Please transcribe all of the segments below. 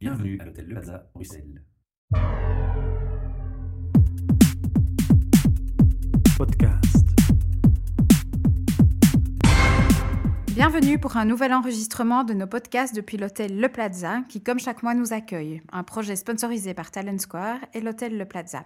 Bienvenue à l'hôtel Le Plaza, Bruxelles. Podcast. Bienvenue pour un nouvel enregistrement de nos podcasts depuis l'hôtel Le Plaza, qui comme chaque mois nous accueille. Un projet sponsorisé par Talent Square et l'hôtel Le Plaza.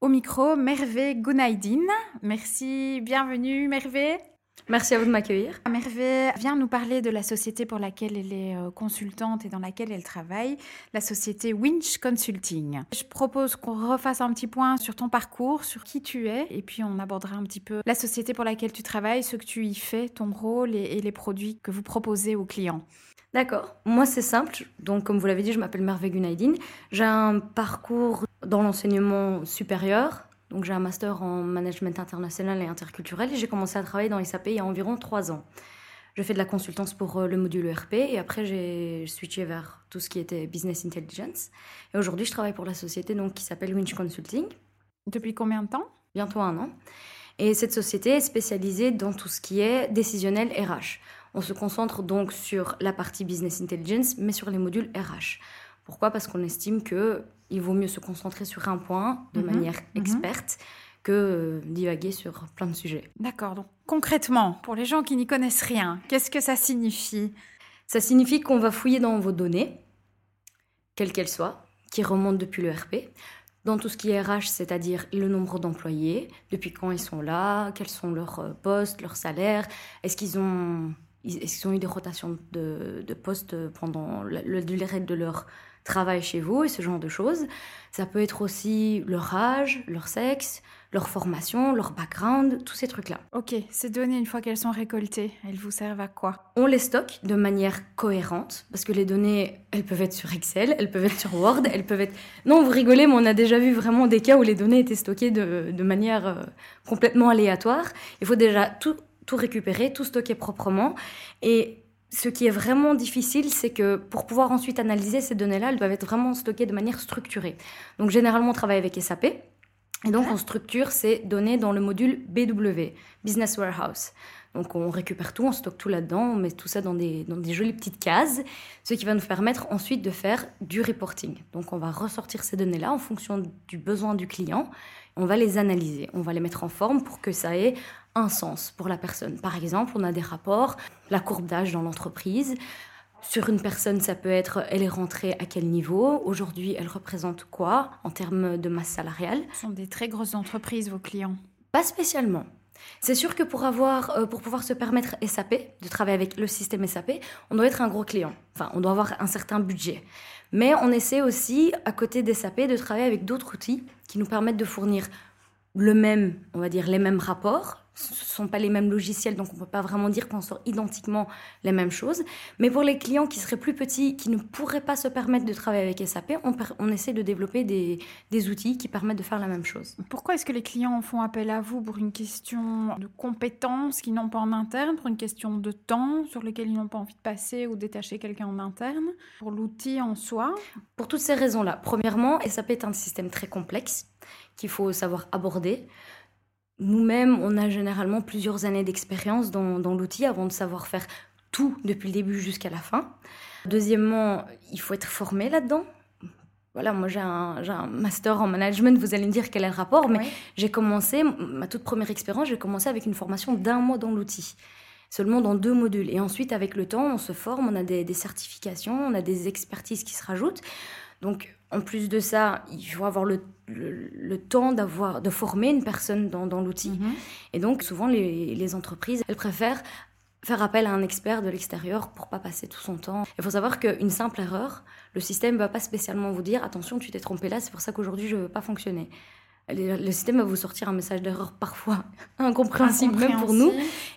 Au micro, Mervé Gounaïdine. Merci, bienvenue Mervé. Merci à vous de m'accueillir. Mervé vient nous parler de la société pour laquelle elle est euh, consultante et dans laquelle elle travaille, la société Winch Consulting. Je propose qu'on refasse un petit point sur ton parcours, sur qui tu es, et puis on abordera un petit peu la société pour laquelle tu travailles, ce que tu y fais, ton rôle et, et les produits que vous proposez aux clients. D'accord. Moi, c'est simple. Donc, comme vous l'avez dit, je m'appelle Mervé Gunaidine. J'ai un parcours dans l'enseignement supérieur. Donc, j'ai un master en management international et interculturel. Et j'ai commencé à travailler dans SAP il y a environ trois ans. Je fais de la consultance pour euh, le module ERP et après j'ai switché vers tout ce qui était business intelligence. Et aujourd'hui, je travaille pour la société donc, qui s'appelle Winch Consulting, Depuis combien de temps? Bientôt un an. Et cette société est spécialisée dans tout ce qui est décisionnel RH. On se concentre donc sur la partie business intelligence, mais sur les modules RH. Pourquoi? Parce qu'on estime que il vaut mieux se concentrer sur un point de Mhm, manière mhm. experte que euh, divaguer sur plein de sujets. D'accord, donc concrètement, pour les gens qui n'y connaissent rien, qu'est-ce que ça signifie? Ça signifie qu'on va fouiller dans vos données, quelles qu'elles soient, qui remontent depuis le RP, dans tout ce qui est RH, c'est-à-dire le nombre d'employés, depuis quand ils sont là, quels sont leurs euh, postes, leurs salaires, est-ce qu'ils ont, qu'ils ont eu des rotations de, de postes pendant la, le- durée de leur travail chez vous et ce genre de choses. Ça peut être aussi leur âge, leur sexe, leur formation, leur background, tous ces trucs-là. Ok, ces données, une fois qu'elles sont récoltées, elles vous servent à quoi? On les stocke de manière cohérente, parce que les données, elles peuvent être sur Excel, elles peuvent être sur Word, elles peuvent être... Non, vous rigolez, mais on a déjà vu vraiment des cas où les données étaient stockées de, de manière euh, complètement aléatoire. Il faut déjà tout, tout récupérer, tout stocker proprement. Et ce qui est vraiment difficile, c'est que pour pouvoir ensuite analyser ces données-là, elles doivent être vraiment stockées de manière structurée. Donc généralement, on travaille avec SAP. Et donc, on structure ces données dans le module BW, Business Warehouse. Donc, on récupère tout, on stocke tout là-dedans, on met tout ça dans des, dans des jolies petites cases, ce qui va nous permettre ensuite de faire du reporting. Donc, on va ressortir ces données-là en fonction du besoin du client. On va les analyser, on va les mettre en forme pour que ça ait un sens pour la personne. Par exemple, on a des rapports, la courbe d'âge dans l'entreprise. Sur une personne, ça peut être elle est rentrée à quel niveau, aujourd'hui elle représente quoi en termes de masse salariale? Ce sont des très grosses entreprises, vos clients. Pas spécialement. C'est sûr que pour, avoir, euh, pour pouvoir se permettre SAP, de travailler avec le système SAP, on doit être un gros client. Enfin, on doit avoir un certain budget. Mais on essaie aussi, à côté des SAP, de travailler avec d'autres outils qui nous permettent de fournir le même, on va dire, les mêmes rapports. Ce ne sont pas les mêmes logiciels, donc on ne peut pas vraiment dire qu'on sort identiquement les mêmes choses. Mais pour les clients qui seraient plus petits, qui ne pourraient pas se permettre de travailler avec SAP, on, essaie de développer des, des outils qui permettent de faire la même chose. Pourquoi est-ce que les clients font appel à vous pour une question de compétences qu'ils n'ont pas en interne, pour une question de temps sur lequel ils n'ont pas envie de passer ou détacher quelqu'un en interne, pour l'outil en soi? Pour toutes ces raisons-là. Premièrement, SAP est un système très complexe qu'il faut savoir aborder. Nous-mêmes, on a généralement plusieurs années d'expérience dans, dans l'outil avant de savoir faire tout depuis le début jusqu'à la fin. Deuxièmement, il faut être formé là-dedans. Voilà, moi j'ai un, master en management, vous allez me dire quel est le rapport, mais j'ai commencé, ma toute première expérience, j'ai commencé avec une formation d'un mois dans l'outil, seulement dans deux modules. Et ensuite, avec le temps, on se forme, on a des, des certifications, on a des expertises qui se rajoutent. Donc, en plus de ça, il faut avoir le, le- le temps d'avoir, de former une personne dans, dans l'outil. Mhm. Et donc, souvent, les, les entreprises, elles préfèrent faire appel à un expert de l'extérieur pour pas passer tout son temps. Il faut savoir qu'une simple erreur, le système va pas spécialement vous dire attention, tu t'es trompé là, c'est pour ça qu'aujourd'hui je ne veux pas fonctionner. Le système va vous sortir un message d'erreur parfois incompréhensible, même pour nous.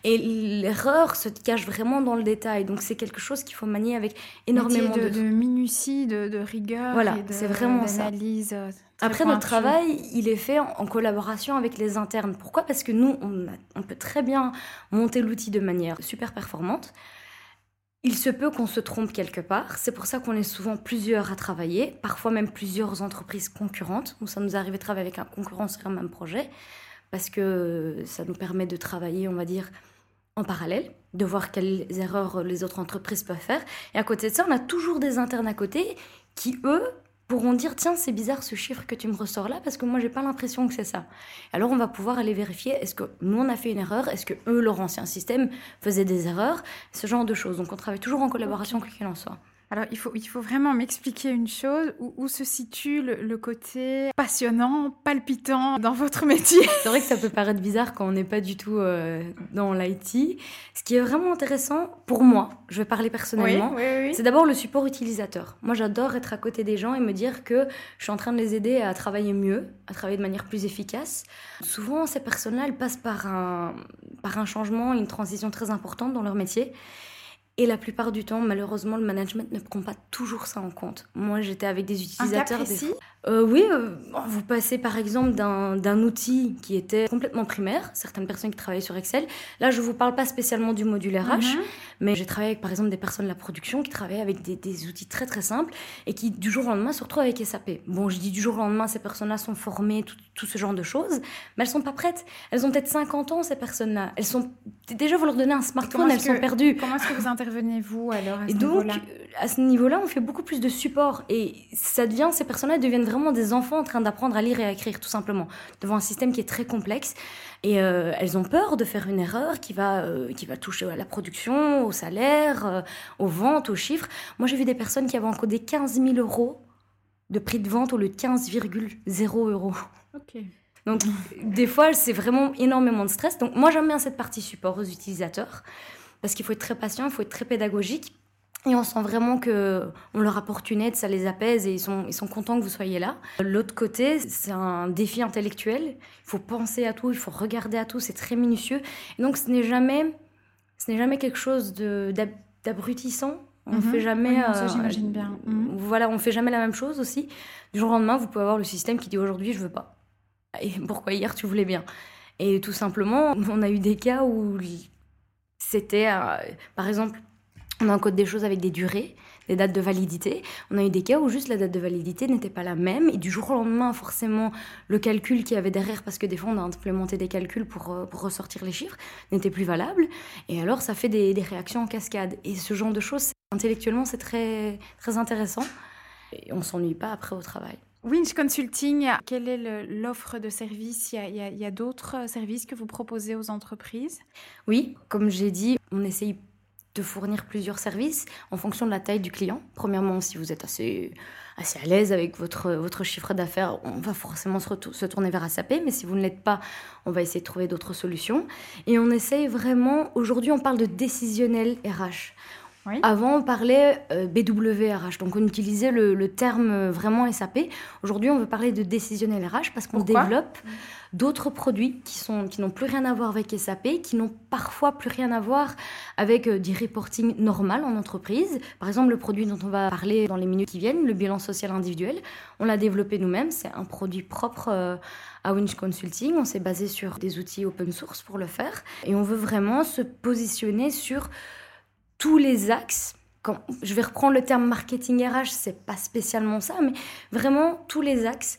Et l'erreur se cache vraiment dans le détail. Donc c'est quelque chose qu'il faut manier avec énormément de... de, de minutie, de, de rigueur, Voilà, c'est vraiment ça. euh, Après, notre travail, il est fait en, en collaboration avec les internes. Pourquoi? Parce que nous, on, a- on peut très bien monter l'outil de manière super performante. Il se peut qu'on se trompe quelque part. C'est pour ça qu'on est souvent plusieurs à travailler, parfois même plusieurs entreprises concurrentes. Où ça nous arrive de travailler avec un concurrent sur un même projet, parce que ça nous permet de travailler, on va dire, en parallèle. de voir quelles erreurs les autres entreprises peuvent faire. Et à côté de ça, on a toujours des internes à côté qui, eux, pourront dire tiens c'est bizarre ce chiffre que tu me ressors là parce que moi j'ai pas l'impression que c'est ça. Alors on va pouvoir aller vérifier est-ce que nous on a fait une erreur, est-ce que eux leur ancien système faisait des erreurs, ce genre de choses. Donc on travaille toujours en collaboration quoi qu'il en soit. Alors, il faut, il faut vraiment m'expliquer une chose, où, se situe le, côté passionnant, palpitant dans votre métier? C'est vrai que ça peut paraître bizarre quand on n'est pas du tout euh, dans l'IT. Ce qui est vraiment intéressant pour moi, je vais parler personnellement, c'est d'abord le support utilisateur. Moi, j'adore être à côté des gens et me dire que je suis en train de les aider à travailler mieux, à travailler de manière plus efficace. Souvent, ces personnes-là, elles passent par un, par un changement, une transition très importante dans leur métier. Et la plupart du temps, malheureusement, le management ne prend pas toujours ça en compte. Moi, j'étais avec des utilisateurs. Un cas euh, oui, euh, vous passez par exemple d'un outil qui était complètement primaire, certaines personnes qui travaillaient sur Excel. Là, je ne vous parle pas spécialement du module RH, mhm. mais j'ai travaillé avec par exemple des personnes de la production qui travaillaient avec des, outils très très simples et qui du jour au lendemain se retrouvent avec SAP. Bon, je dis du jour au lendemain, ces personnes-là sont formées, tout, ce genre de choses, mais elles sont pas prêtes. Elles ont peut-être 50 ans, ces personnes-là. Elles sont déjà vous leur donnez un smartphone, elles sont perdues. Comment est-ce que vous intervenez vous alors à ce Et donc, à ce niveau-là, on fait beaucoup plus de support et ça devient ces personnes-là deviennent vraiment des enfants en train d'apprendre à lire et à écrire, tout simplement, devant un système qui est très complexe. Et euh, elles ont peur de faire une erreur qui va, euh, qui va toucher à la production, au salaire, euh, aux ventes, aux chiffres. Moi, j'ai vu des personnes qui avaient encodé 15 000 euros de prix de vente au lieu de 15,0 euros. Ok. Donc, des fois, c'est vraiment énormément de stress. Donc, moi, j'aime bien cette partie support aux utilisateurs parce qu'il faut être très patient, il faut être très pédagogique et on sent vraiment que on leur apporte une aide, ça les apaise et ils sont, ils sont contents que vous soyez là. L'autre côté, c'est un défi intellectuel. Il faut penser à tout, il faut regarder à tout, c'est très minutieux. Et donc ce n'est jamais, ce n'est jamais quelque chose d'abrutissant. On mhm. fait jamais. Oui, ça, euh, j'imagine bien. Mhm. Voilà, on fait jamais la même chose aussi. Du jour au lendemain, vous pouvez avoir le système qui dit aujourd'hui je veux pas. Et pourquoi hier tu voulais bien? Et tout simplement, on a eu des cas où c'était, euh, par exemple, on encode des choses avec des durées, des dates de validité. On a eu des cas où juste la date de validité n'était pas la même et du jour au lendemain, forcément, le calcul qu'il y avait derrière, parce que des fois on a implémenté des calculs pour, euh, ressortir les chiffres, n'était plus valable. Et alors ça fait des, réactions en cascade. Et ce genre de choses, intellectuellement, c'est très, très intéressant. Et on s'ennuie pas après au travail. Winch Consulting, quelle est l'offre de services Il y a, y a d'autres services que vous proposez aux entreprises? Oui, comme j'ai dit, on essaye de fournir plusieurs services en fonction de la taille du client. Premièrement, si vous êtes assez, assez à l'aise avec votre, votre chiffre d'affaires, on va forcément se, tourner vers SAP, mais si vous ne l'êtes pas, on va essayer de trouver d'autres solutions. Et on essaye vraiment, aujourd'hui on parle de décisionnel RH. Avant, on parlait euh, BWRH, donc on utilisait le, terme euh, vraiment SAP. Aujourd'hui, on veut parler de décisionnel RH parce qu'on développe d'autres produits qui sont qui n'ont plus rien à voir avec SAP, qui n'ont parfois plus rien à voir avec euh, du reporting normal en entreprise. Par exemple, le produit dont on va parler dans les minutes qui viennent, le bilan social individuel, on l'a développé nous-mêmes. C'est un produit propre à Winch Consulting. On s'est basé sur des outils open source pour le faire, et on veut vraiment se positionner sur tous les axes. Quand je vais reprendre le terme marketing RH, c'est pas spécialement ça, mais vraiment tous les axes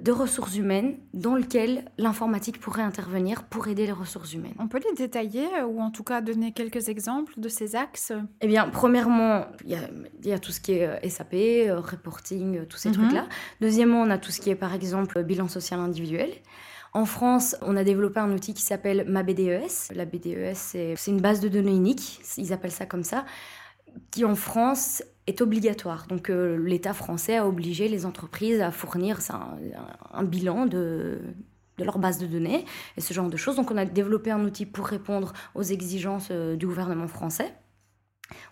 de ressources humaines dans lesquels l'informatique pourrait intervenir pour aider les ressources humaines. On peut les détailler euh, ou en tout cas donner quelques exemples de ces axes? Eh bien, premièrement, il y, a tout ce qui est euh, SAP, euh, reporting, tous ces mhm. trucs-là. Deuxièmement, on a tout ce qui est par exemple bilan social individuel. En France, on a développé un outil qui s'appelle MaBDES. La BDES, c'est une base de données unique, ils appellent ça comme ça, qui en France est obligatoire. Donc euh, l'État français a obligé les entreprises à fournir un, bilan de, de leur base de données et ce genre de choses. Donc on a développé un outil pour répondre aux exigences euh, du gouvernement français.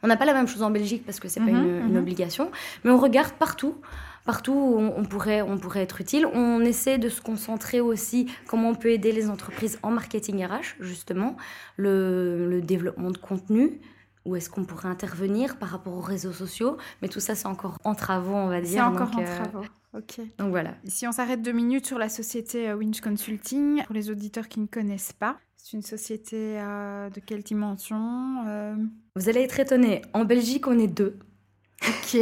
On n'a pas la même chose en Belgique parce que c'est n'est pas mhm, une, une, mhm. obligation, mais on regarde partout partout où on, pourrait, on pourrait être utile. On essaie de se concentrer aussi comment on peut aider les entreprises en marketing RH, justement, le, développement de contenu, où est-ce qu'on pourrait intervenir par rapport aux réseaux sociaux. Mais tout ça, c'est encore en travaux, on va dire. C'est encore en euh, travaux. Ok. Donc voilà. Si on s'arrête deux minutes sur la société euh, Winch Consulting, pour les auditeurs qui ne connaissent pas, c'est une société euh, de quelle dimension Vous allez être étonnés. En Belgique, on est deux. Ok.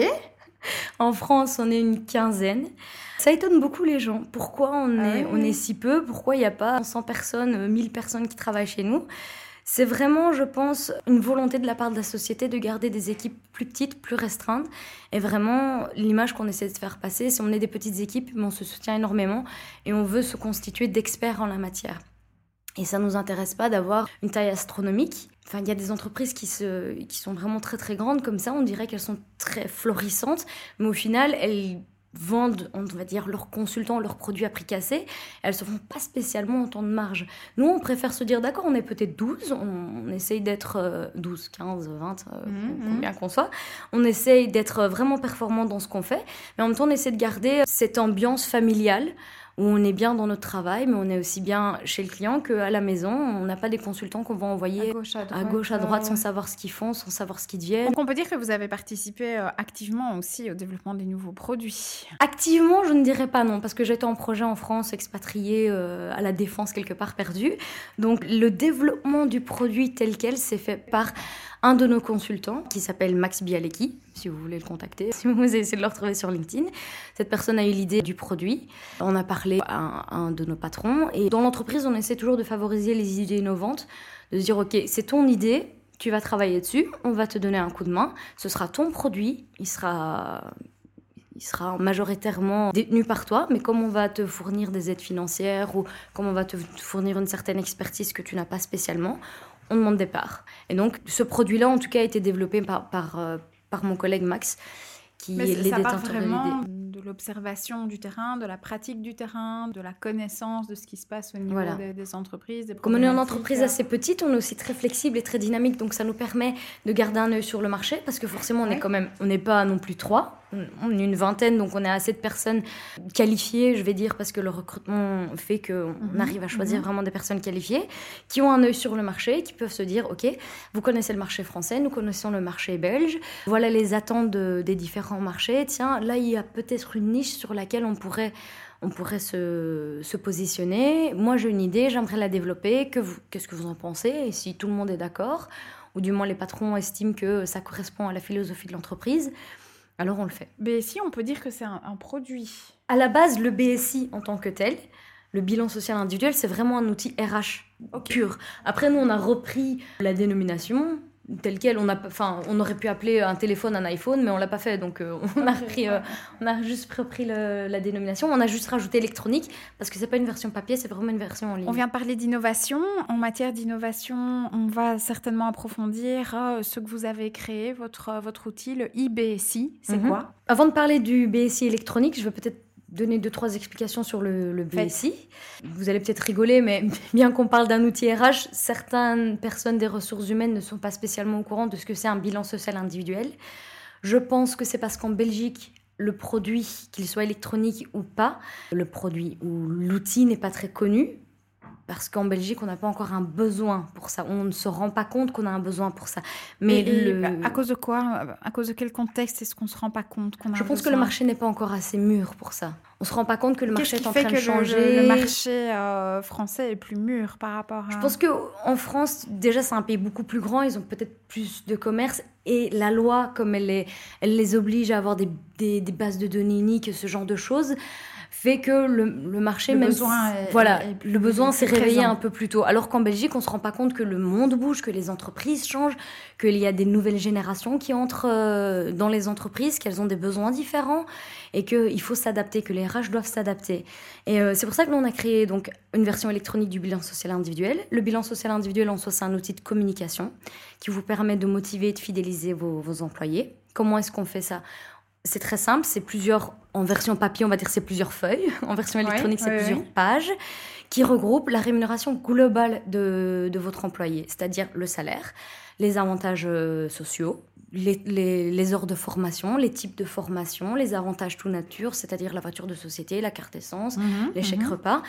En France, on est une quinzaine. Ça étonne beaucoup les gens. Pourquoi on, ah est, on est si peu? Pourquoi il n'y a pas 100 personnes, 1000 personnes qui travaillent chez nous? C'est vraiment, je pense, une volonté de la part de la société de garder des équipes plus petites, plus restreintes. Et vraiment, l'image qu'on essaie de faire passer, c'est on est des petites équipes, mais on se soutient énormément et on veut se constituer d'experts en la matière. Et ça ne nous intéresse pas d'avoir une taille astronomique. Enfin, il y a des entreprises qui, se, qui sont vraiment très très grandes comme ça, on dirait qu'elles sont très florissantes, mais au final, elles vendent, on va dire, leurs consultants, leurs produits à prix cassé, elles se font pas spécialement autant de marge. Nous, on préfère se dire, d'accord, on est peut-être 12, on, essaye d'être 12, 15, 20, combien qu'on soit, on essaye d'être vraiment performant dans ce qu'on fait, mais en même temps, on essaie de garder cette ambiance familiale où on est bien dans notre travail, mais on est aussi bien chez le client qu'à la maison. On n'a pas des consultants qu'on va envoyer à gauche, à droite, sans savoir ce qu'ils font, sans savoir ce qu'ils deviennent. Donc on peut dire que vous avez participé euh, activement aussi au développement des nouveaux produits. Activement, je ne dirais pas non, parce que j'étais en projet en France, expatriée euh, à la défense quelque part perdue. Donc le développement du produit tel quel s'est fait par un de nos consultants qui s'appelle Max Bialecki, si vous voulez le contacter, si vous essayez de le retrouver sur LinkedIn. Cette personne a eu l'idée du produit. On a parlé à un de nos patrons et dans l'entreprise, on essaie toujours de favoriser les idées innovantes, de dire ok, c'est ton idée, tu vas travailler dessus, on va te donner un coup de main, ce sera ton produit, il sera il sera majoritairement détenu par toi, mais comme on va te fournir des aides financières ou comme on va te fournir une certaine expertise que tu n'as pas spécialement, on demande des parts. Et donc, ce produit-là, en tout cas, a été développé par, par, euh, par mon collègue Max, qui est les détenteurs de l'observation du terrain, de la pratique du terrain, de la connaissance de ce qui se passe au niveau des, entreprises. Comme on est une entreprise assez petite, on est aussi très flexible et très dynamique, donc ça nous permet de garder un œil sur le marché, parce que forcément, on est quand même, on n'est pas non plus trois, on est une vingtaine, donc on est assez de personnes qualifiées, je vais dire, parce que le recrutement fait qu'on mhm, arrive à choisir mhm. vraiment des personnes qualifiées, qui ont un œil sur le marché, qui peuvent se dire, OK, vous connaissez le marché français, nous connaissons le marché belge, voilà les attentes des différents marchés, tiens, là, il y a peut-être une niche sur laquelle on pourrait on pourrait se, se positionner. Moi, j'ai une idée, j'aimerais la développer. Que qu'est-ce que vous en pensez? Et si tout le monde est d'accord, ou du moins les patrons estiment que ça correspond à la philosophie de l'entreprise, alors on le fait. BSI, on peut dire que c'est un, produit. À la base, le BSI en tant que tel, le bilan social individuel, c'est vraiment un outil RH pur. Après, nous, on a repris la dénomination tel quel. On, a, enfin, on aurait pu appeler un téléphone un iPhone, mais on l'a pas fait. Donc, euh, on, a repris, euh, on a juste repris la dénomination. On a juste rajouté électronique parce que c'est pas une version papier, c'est vraiment une version en ligne. On vient parler d'innovation. En matière d'innovation, on va certainement approfondir euh, ce que vous avez créé, votre, votre outil, le IBSI. C'est mhm. quoi? Avant de parler du BSI électronique, je veux peut-être donner deux, trois explications sur le, BSI. Vous allez peut-être rigoler, mais bien qu'on parle d'un outil RH, certaines personnes des ressources humaines ne sont pas spécialement au courant de ce que c'est un bilan social individuel. Je pense que c'est parce qu'en Belgique, le produit, qu'il soit électronique ou pas, le produit ou l'outil n'est pas très connu parce qu'en Belgique, on n'a pas encore un besoin pour ça. On ne se rend pas compte qu'on a un besoin pour ça. Mais à cause de quoi À cause de quel contexte est-ce qu'on se rend pas compte qu'on a Je pense que le marché n'est pas encore assez mûr pour ça. On se rend pas compte que le marché est en train de changer. Le, marché euh, français est plus mûr par rapport à. Je pense que en France, déjà, c'est un pays beaucoup plus grand. Ils ont peut-être plus de commerce et la loi, comme elle, les oblige à avoir des, des, des bases de données uniques, ce genre de choses fait que le, le marché, le besoin voilà, le besoin s'est réveillé un peu plus tôt. Alors qu'en Belgique, on se rend pas compte que le monde bouge, que les entreprises changent, qu'il y a des nouvelles générations qui entrent euh, dans les entreprises, qu'elles ont des besoins différents et qu'il faut s'adapter, que les RH doivent s'adapter. Et euh, c'est pour ça que nous, on a créé donc une version électronique du bilan social individuel. Le bilan social individuel, en soi, c'est un outil de communication qui vous permet de motiver et de fidéliser vos, vos employés. Comment est-ce qu'on fait ça? C'est très simple, c'est plusieurs, en version papier, on va dire c'est plusieurs feuilles, en version électronique, c'est plusieurs pages, qui regroupent la rémunération globale de, votre employé, c'est-à-dire le salaire, les avantages euh, sociaux, les, heures de formation, les types de formation, les avantages tout nature, c'est-à-dire la voiture de société, la carte essence, mhm, les chèques repas.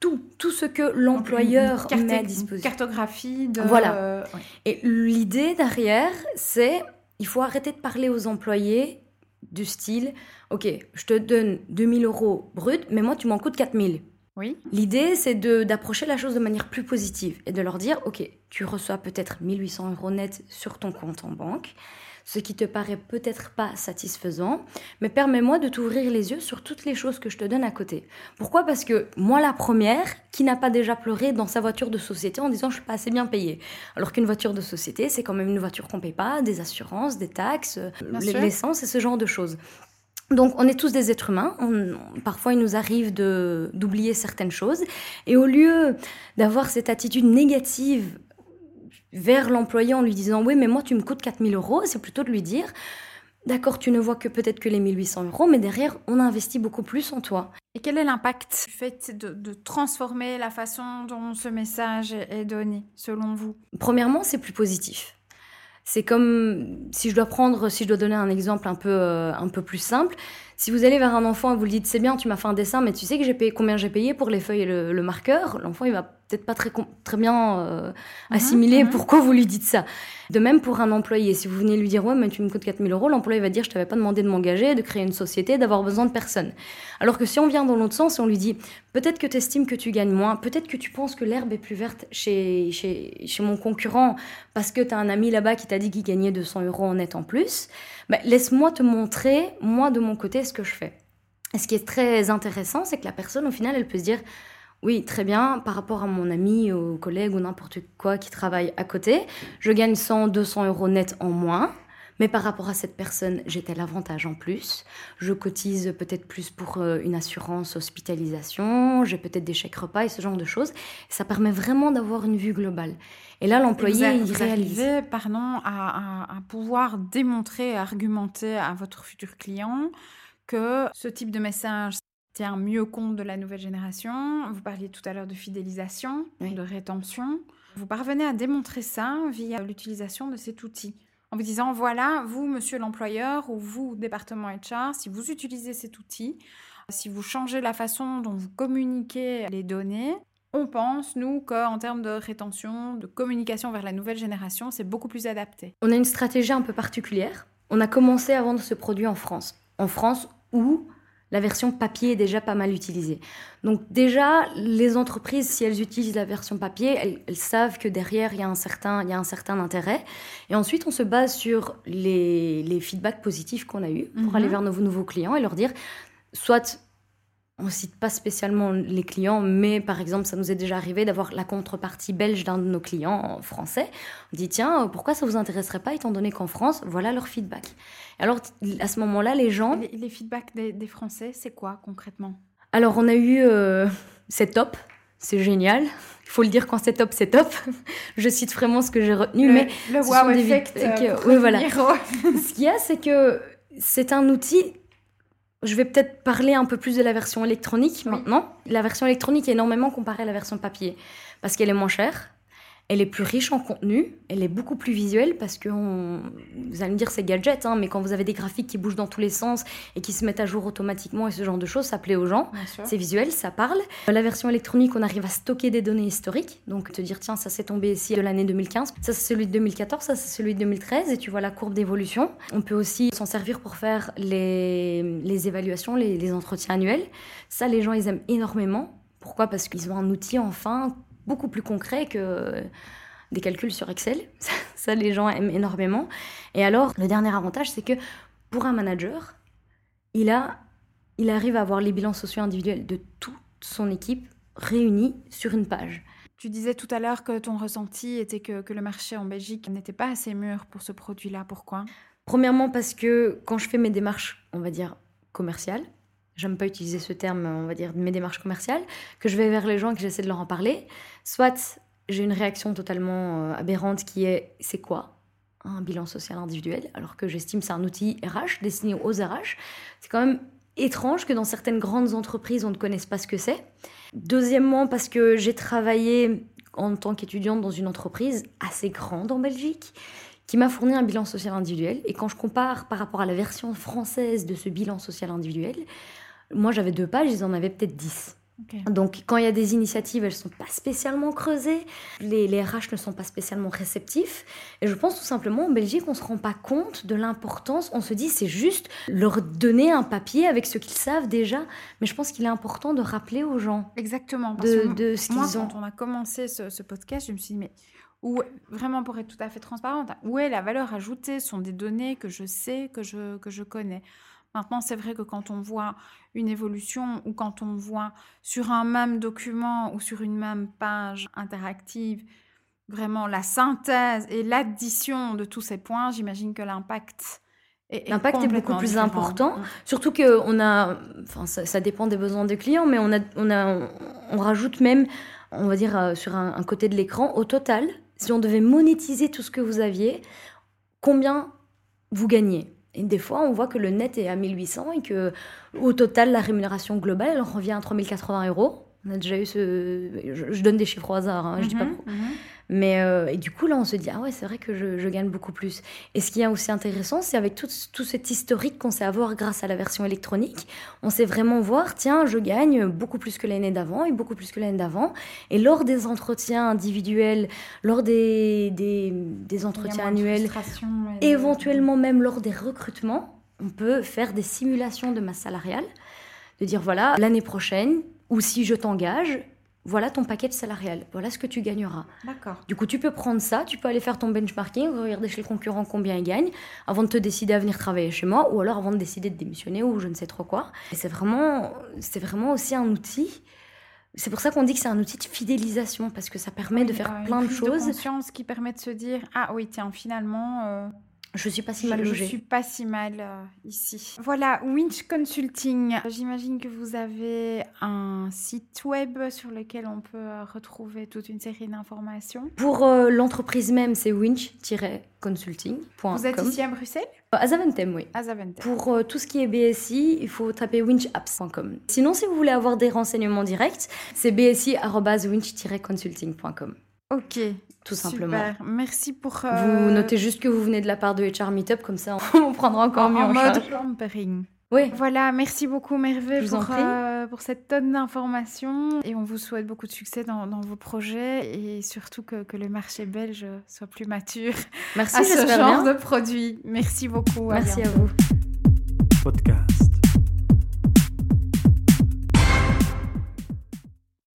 Tout, tout, ce que l'employeur met à disposition. Cartographie de... Voilà. Euh, Et l'idée derrière, c'est il faut arrêter de parler aux employés du style, ok, je te donne 2000 euros brut, mais moi tu m'en coûtes 4000. Oui. L'idée, c'est d'approcher la chose de manière plus positive et de leur dire, ok, tu reçois peut-être 1800 euros net sur ton compte en banque. Ce qui te paraît peut-être pas satisfaisant, mais permets-moi de t'ouvrir les yeux sur toutes les choses que je te donne à côté. Pourquoi? Parce que moi, la première, qui n'a pas déjà pleuré dans sa voiture de société en disant je suis pas assez bien payée, alors qu'une voiture de société, c'est quand même une voiture qu'on paye pas, des assurances, des taxes, l'essence et ce genre de choses. Donc on est tous des êtres humains, parfois il nous arrive d'oublier certaines choses, et au lieu d'avoir cette attitude négative vers l'employé en lui disant oui mais moi tu me coûtes 4000 euros, c'est plutôt de lui dire d'accord tu ne vois que peut-être que les 1800 euros, mais derrière on a investi beaucoup plus en toi. Et quel est l'impact du fait de, de, transformer la façon dont ce message est donné selon vous? Premièrement c'est plus positif. C'est comme si je dois prendre, si je dois donner un exemple un peu, euh, un peu plus simple. Si vous allez vers un enfant et vous lui dites c'est bien, tu m'as fait un dessin, mais tu sais que j'ai payé combien j'ai payé pour les feuilles et le, marqueur, l'enfant il va peut-être pas très, très bien euh, mhm, assimiler mhm. pourquoi vous lui dites ça. De même pour un employé, si vous venez lui dire ouais mais tu me coûtes 4000 euros, l'employé va dire je t'avais pas demandé de m'engager, de créer une société, d'avoir besoin de personne. Alors que si on vient dans l'autre sens et on lui dit peut-être que tu estimes que tu gagnes moins, peut-être que tu penses que l'herbe est plus verte chez, chez, chez mon concurrent parce que tu as un ami là-bas qui t'a dit qu'il gagnait 200 euros en net en plus, bah, laisse-moi te montrer, moi de mon côté, ce que je fais. Et ce qui est très intéressant, c'est que la personne, au final, elle peut se dire, oui, très bien, par rapport à mon ami, au collègue ou n'importe quoi qui travaille à côté, je gagne 100, 200 euros net en moins. Mais par rapport à cette personne, j'ai tel avantage en plus. Je cotise peut-être plus pour euh, une assurance hospitalisation, j'ai peut-être des chèques repas et ce genre de choses. Ça permet vraiment d'avoir une vue globale. Et là, l'employé, il réalise. pardon, à, à, pouvoir démontrer, argumenter à votre futur client que ce type de message tient mieux compte de la nouvelle génération. Vous parliez tout à l'heure de fidélisation, de rétention. Vous parvenez à démontrer ça via l'utilisation de cet outil en vous disant voilà, vous, monsieur l'employeur ou vous, département HR, si vous utilisez cet outil, si vous changez la façon dont vous communiquez les données, on pense, nous, qu'en termes de rétention, de communication vers la nouvelle génération, c'est beaucoup plus adapté. On a une stratégie un peu particulière. On a commencé à vendre ce produit en France. En France, où la version papier est déjà pas mal utilisée. Donc déjà, les entreprises, si elles utilisent la version papier, elles, savent que derrière, il y, a un certain, il y a un certain intérêt. Et ensuite, on se base sur les, feedbacks positifs qu'on a eus pour mhm. aller vers nos nouveaux clients et leur dire, soit on cite pas spécialement les clients, mais par exemple, ça nous est déjà arrivé d'avoir la contrepartie belge d'un de nos clients français. On dit tiens, pourquoi ça vous intéresserait pas étant donné qu'en France, voilà leur feedback. Alors à ce moment-là, les gens. Les, feedbacks des, Français, c'est quoi concrètement? Alors on a eu euh, c'est top, c'est génial. Il faut le dire quand c'est top, c'est top. Je cite vraiment ce que j'ai retenu, le, mais le wow effect. Euh, oui, voilà. ce qu'il y a, c'est que c'est un outil je vais peut-être parler un peu plus de la version électronique maintenant. La version électronique est énormément comparée à la version papier parce qu'elle est moins chère, elle est plus riche en contenu, elle est beaucoup plus visuelle parce que vous allez me dire c'est gadget, hein, mais quand vous avez des graphiques qui bougent dans tous les sens et qui se mettent à jour automatiquement et ce genre de choses, ça plaît aux gens. C'est visuel, ça parle. La version électronique, on arrive à stocker des données historiques, donc te dire tiens ça s'est tombé ici de l'année 2015, ça c'est celui de 2014, ça c'est celui de 2013 et tu vois la courbe d'évolution. On peut aussi s'en servir pour faire les, les évaluations, les, les entretiens annuels. Ça les gens ils aiment énormément. Pourquoi? Parce qu'ils ont un outil enfin beaucoup plus concret que des calculs sur Excel. Ça, les gens aiment énormément. Et alors, le dernier avantage, c'est que pour un manager, il, a, il arrive à avoir les bilans sociaux individuels de toute son équipe réunis sur une page. Tu disais tout à l'heure que ton ressenti était que, que le marché en Belgique n'était pas assez mûr pour ce produit-là. Pourquoi? Premièrement parce que quand je fais mes démarches, on va dire, commerciales, j'aime pas utiliser ce terme, on va dire, mes démarches commerciales, que je vais vers les gens et que j'essaie de leur en parler, soit j'ai une réaction totalement euh, aberrante qui est c'est quoi un bilan social individuel alors que j'estime c'est un outil RH destiné aux RH. C'est quand même étrange que dans certaines grandes entreprises on ne connaisse pas ce que c'est. Deuxièmement parce que j'ai travaillé en tant qu'étudiante dans une entreprise assez grande en Belgique qui m'a fourni un bilan social individuel et quand je compare par rapport à la version française de ce bilan social individuel, moi, j'avais deux pages, ils en avaient peut-être dix. Donc, quand il y a des initiatives, elles ne sont pas spécialement creusées. Les, les, RH ne sont pas spécialement réceptifs. Et je pense tout simplement, en Belgique, on ne se rend pas compte de l'importance. On se dit, c'est juste leur donner un papier avec ce qu'ils savent déjà. Mais je pense qu'il est important de rappeler aux gens Exactement. de, de, ce qu'ils ont. Quand on a commencé ce, ce, podcast, je me suis dit, mais où, vraiment pour être tout à fait transparente, où est la valeur ajoutée? Sont des données que je sais, que je, que je connais. Maintenant, c'est vrai que quand on voit une évolution ou quand on voit sur un même document ou sur une même page interactive, vraiment la synthèse et l'addition de tous ces points, j'imagine que l'impact est, L'impact est beaucoup plus différent. important. Mm. Surtout que on a, enfin ça, ça dépend des besoins des clients, mais on a, on a, on rajoute même, on va dire euh, sur un, un côté de l'écran, au total, si on devait monétiser tout ce que vous aviez, combien vous gagnez? Et des fois, on voit que le net est à 1800 et que au total, la rémunération globale, elle revient à 3080 euros. On a déjà eu ce, je, je donne des chiffres au hasard, hein, je dis pas Mhm, pro- mhm. Mais euh, et du coup, là, on se dit, ah ouais, c'est vrai que je, je gagne beaucoup plus. Et ce qui est aussi intéressant, c'est avec tout, tout cet historique qu'on sait avoir grâce à la version électronique, on sait vraiment voir, tiens, je gagne beaucoup plus que l'année d'avant et beaucoup plus que l'année d'avant. Et lors des entretiens individuels, lors des, des, entretiens annuels, de- éventuellement même lors des recrutements, on peut faire des simulations de masse salariale, de dire, voilà, l'année prochaine, ou si je t'engage, voilà ton package salarial, voilà ce que tu gagneras. D'accord. Du coup, tu peux prendre ça, tu peux aller faire ton benchmarking, regarder chez le concurrent combien il gagne, avant de te décider à venir travailler chez moi, ou alors avant de décider de démissionner ou je ne sais trop quoi. Et c'est vraiment, c'est vraiment aussi un outil. C'est pour ça qu'on dit que c'est un outil de fidélisation, parce que ça permet de faire euh, une plein de choses. conscience qui permet de se dire ah oui tiens finalement euh, je suis pas si je, mal je logée. suis pas si mal euh, ici. Voilà Winch Consulting. J'imagine que vous avez un site web sur lequel on peut euh, retrouver toute une série d'informations. Pour euh, l'entreprise même, c'est winch-consulting.com. Vous êtes ici à Bruxelles? À Zaventem, oui. À Zaventem. Pour tout ce qui est BSI, il faut taper winchapps.com. Sinon, si vous voulez avoir des renseignements directs, c'est bsi.winch-consulting.com. Ok. Tout super. simplement. Merci pour. Vous euh, notez juste que vous venez de la part de HR Meetup, comme ça on prendra encore en, mieux en, en mode charge. pampering. Oui, Voilà, merci beaucoup vous pour, prie. euh, pour cette tonne d'informations et on vous souhaite beaucoup de succès dans, dans vos projets et surtout que, que le marché belge soit plus mature merci, à ce genre bien. de produits. Merci beaucoup. à Merci bientôt. à vous.